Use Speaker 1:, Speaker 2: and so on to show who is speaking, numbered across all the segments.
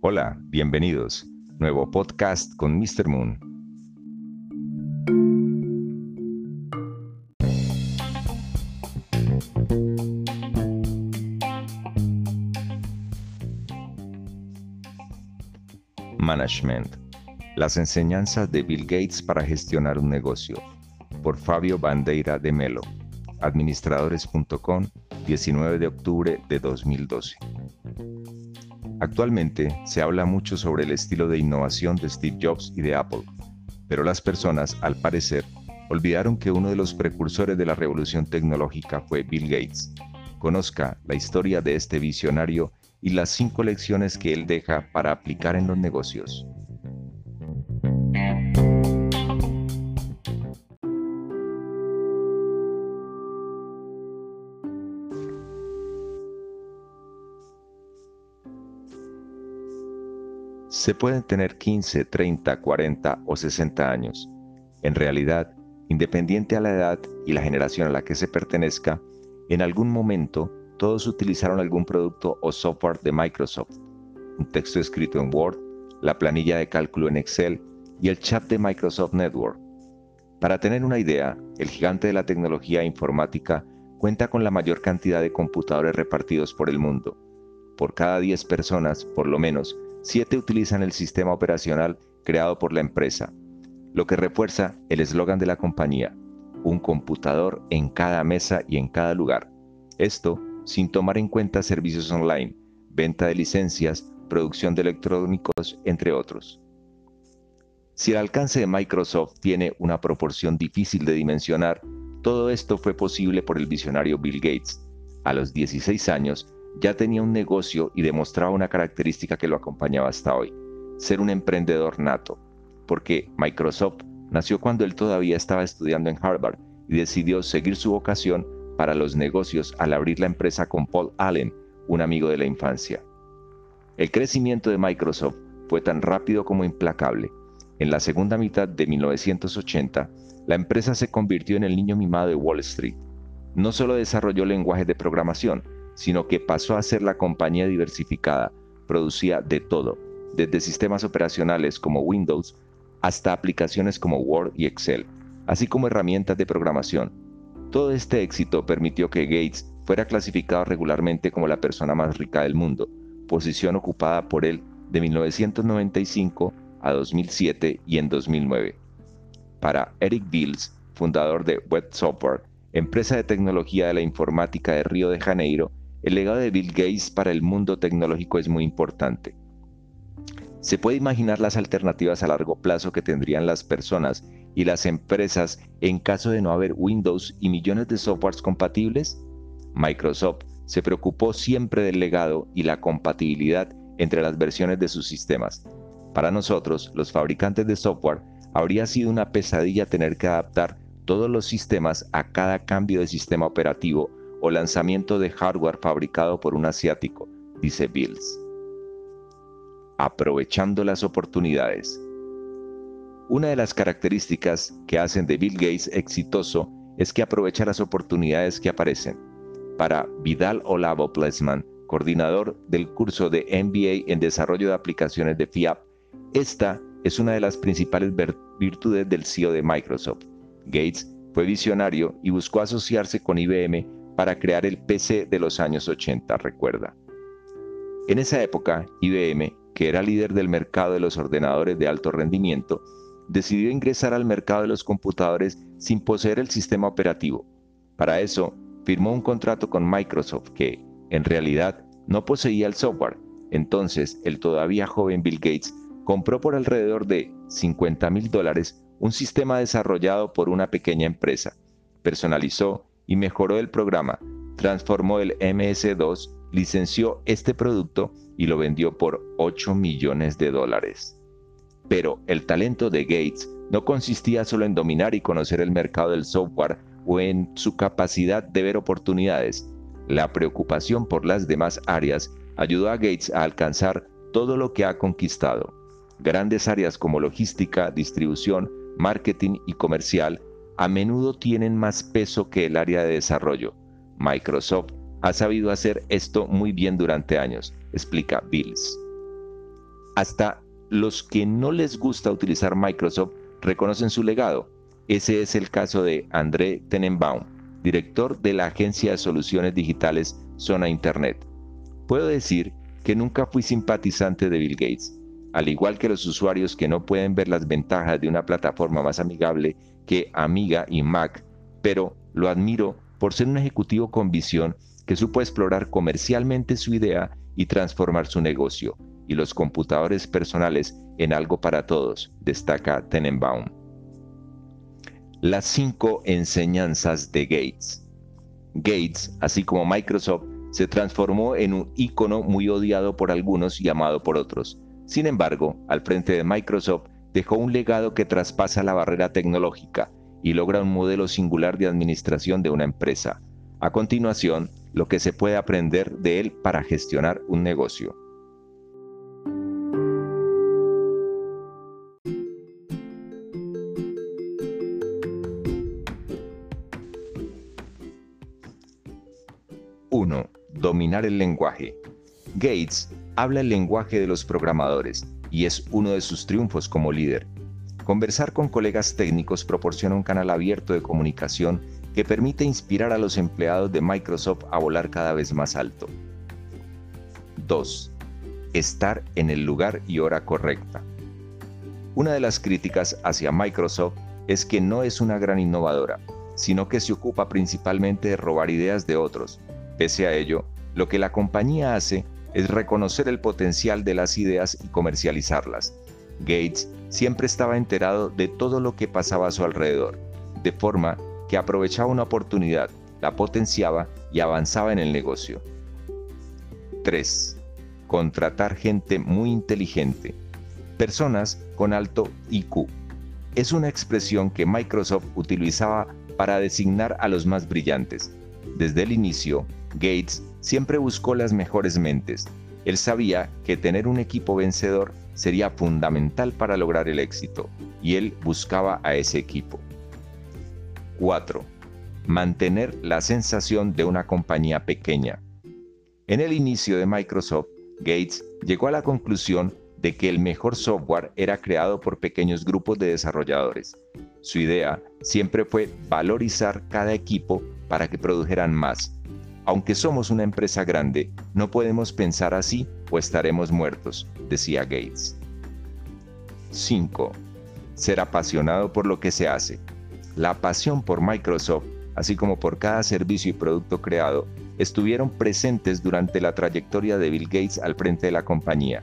Speaker 1: Hola, bienvenidos. Nuevo podcast con Mr. Moon. Management. Las enseñanzas de Bill Gates para gestionar un negocio. Por Fabio Bandeira de Melo. Administradores.com, 19 de octubre de 2012. Actualmente se habla mucho sobre el estilo de innovación de Steve Jobs y de Apple, pero las personas, al parecer, olvidaron que uno de los precursores de la revolución tecnológica fue Bill Gates. Conozca la historia de este visionario y las cinco lecciones que él deja para aplicar en los negocios. Se pueden tener 15, 30, 40 o 60 años. En realidad, independiente a la edad y la generación a la que se pertenezca, en algún momento todos utilizaron algún producto o software de Microsoft, un texto escrito en Word, la planilla de cálculo en Excel y el chat de Microsoft Network. Para tener una idea, el gigante de la tecnología informática cuenta con la mayor cantidad de computadores repartidos por el mundo. Por cada 10 personas, por lo menos, Siete utilizan el sistema operacional creado por la empresa, lo que refuerza el eslogan de la compañía, un computador en cada mesa y en cada lugar. Esto sin tomar en cuenta servicios online, venta de licencias, producción de electrónicos, entre otros. Si el alcance de Microsoft tiene una proporción difícil de dimensionar, todo esto fue posible por el visionario Bill Gates. A los 16 años, ya tenía un negocio y demostraba una característica que lo acompañaba hasta hoy, ser un emprendedor nato, porque Microsoft nació cuando él todavía estaba estudiando en Harvard y decidió seguir su vocación para los negocios al abrir la empresa con Paul Allen, un amigo de la infancia. El crecimiento de Microsoft fue tan rápido como implacable. En la segunda mitad de 1980, la empresa se convirtió en el niño mimado de Wall Street. No solo desarrolló lenguajes de programación, sino que pasó a ser la compañía diversificada, producía de todo, desde sistemas operacionales como Windows hasta aplicaciones como Word y Excel, así como herramientas de programación. Todo este éxito permitió que Gates fuera clasificado regularmente como la persona más rica del mundo, posición ocupada por él de 1995 a 2007 y en 2009. Para Eric Dills, fundador de Web Software, empresa de tecnología de la informática de Río de Janeiro, el legado de Bill Gates para el mundo tecnológico es muy importante. Se puede imaginar las alternativas a largo plazo que tendrían las personas y las empresas en caso de no haber Windows y millones de softwares compatibles. Microsoft se preocupó siempre del legado y la compatibilidad entre las versiones de sus sistemas. Para nosotros, los fabricantes de software, habría sido una pesadilla tener que adaptar todos los sistemas a cada cambio de sistema operativo o lanzamiento de hardware fabricado por un asiático, dice Bills. Aprovechando las oportunidades. Una de las características que hacen de Bill Gates exitoso es que aprovecha las oportunidades que aparecen. Para Vidal Olavo Plesman, coordinador del curso de MBA en desarrollo de aplicaciones de FIAP, esta es una de las principales virtudes del CEO de Microsoft. Gates fue visionario y buscó asociarse con IBM para crear el PC de los años 80, recuerda. En esa época, IBM, que era líder del mercado de los ordenadores de alto rendimiento, decidió ingresar al mercado de los computadores sin poseer el sistema operativo. Para eso, firmó un contrato con Microsoft que, en realidad, no poseía el software. Entonces, el todavía joven Bill Gates compró por alrededor de 50 mil dólares un sistema desarrollado por una pequeña empresa, personalizó y mejoró el programa, transformó el MS2, licenció este producto y lo vendió por 8 millones de dólares. Pero el talento de Gates no consistía solo en dominar y conocer el mercado del software o en su capacidad de ver oportunidades. La preocupación por las demás áreas ayudó a Gates a alcanzar todo lo que ha conquistado. Grandes áreas como logística, distribución, marketing y comercial a menudo tienen más peso que el área de desarrollo. Microsoft ha sabido hacer esto muy bien durante años, explica Bills. Hasta los que no les gusta utilizar Microsoft reconocen su legado. Ese es el caso de André Tenenbaum, director de la agencia de soluciones digitales Zona Internet. Puedo decir que nunca fui simpatizante de Bill Gates, al igual que los usuarios que no pueden ver las ventajas de una plataforma más amigable que Amiga y Mac, pero lo admiro por ser un ejecutivo con visión que supo explorar comercialmente su idea y transformar su negocio y los computadores personales en algo para todos, destaca Tenenbaum. Las cinco enseñanzas de Gates. Gates, así como Microsoft, se transformó en un ícono muy odiado por algunos y amado por otros. Sin embargo, al frente de Microsoft dejó un legado que traspasa la barrera tecnológica y logra un modelo singular de administración de una empresa. A continuación, lo que se puede aprender de él para gestionar un negocio. Dominar el lenguaje. Gates habla el lenguaje de los programadores y es uno de sus triunfos como líder. Conversar con colegas técnicos proporciona un canal abierto de comunicación que permite inspirar a los empleados de Microsoft a volar cada vez más alto. 2. Estar en el lugar y hora correcta. Una de las críticas hacia Microsoft es que no es una gran innovadora, sino que se ocupa principalmente de robar ideas de otros. Pese a ello, lo que la compañía hace es reconocer el potencial de las ideas y comercializarlas. Gates siempre estaba enterado de todo lo que pasaba a su alrededor, de forma que aprovechaba una oportunidad, la potenciaba y avanzaba en el negocio. 3. Contratar gente muy inteligente. Personas con alto IQ. Es una expresión que Microsoft utilizaba para designar a los más brillantes. Desde el inicio, Gates siempre buscó las mejores mentes. Él sabía que tener un equipo vencedor sería fundamental para lograr el éxito, y él buscaba a ese equipo. 4. Mantener la sensación de una compañía pequeña. En el inicio de Microsoft, Gates llegó a la conclusión de que el mejor software era creado por pequeños grupos de desarrolladores. Su idea siempre fue valorizar cada equipo para que produjeran más. Aunque somos una empresa grande, no podemos pensar así o estaremos muertos, decía Gates. 5. Ser apasionado por lo que se hace. La pasión por Microsoft, así como por cada servicio y producto creado, estuvieron presentes durante la trayectoria de Bill Gates al frente de la compañía.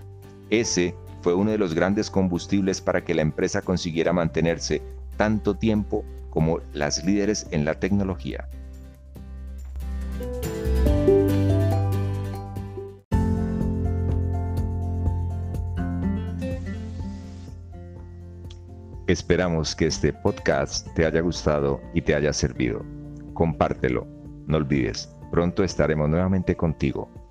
Speaker 1: Ese fue uno de los grandes combustibles para que la empresa consiguiera mantenerse tanto tiempo como las líderes en la tecnología. Esperamos que este podcast te haya gustado y te haya servido. Compártelo. No olvides, pronto estaremos nuevamente contigo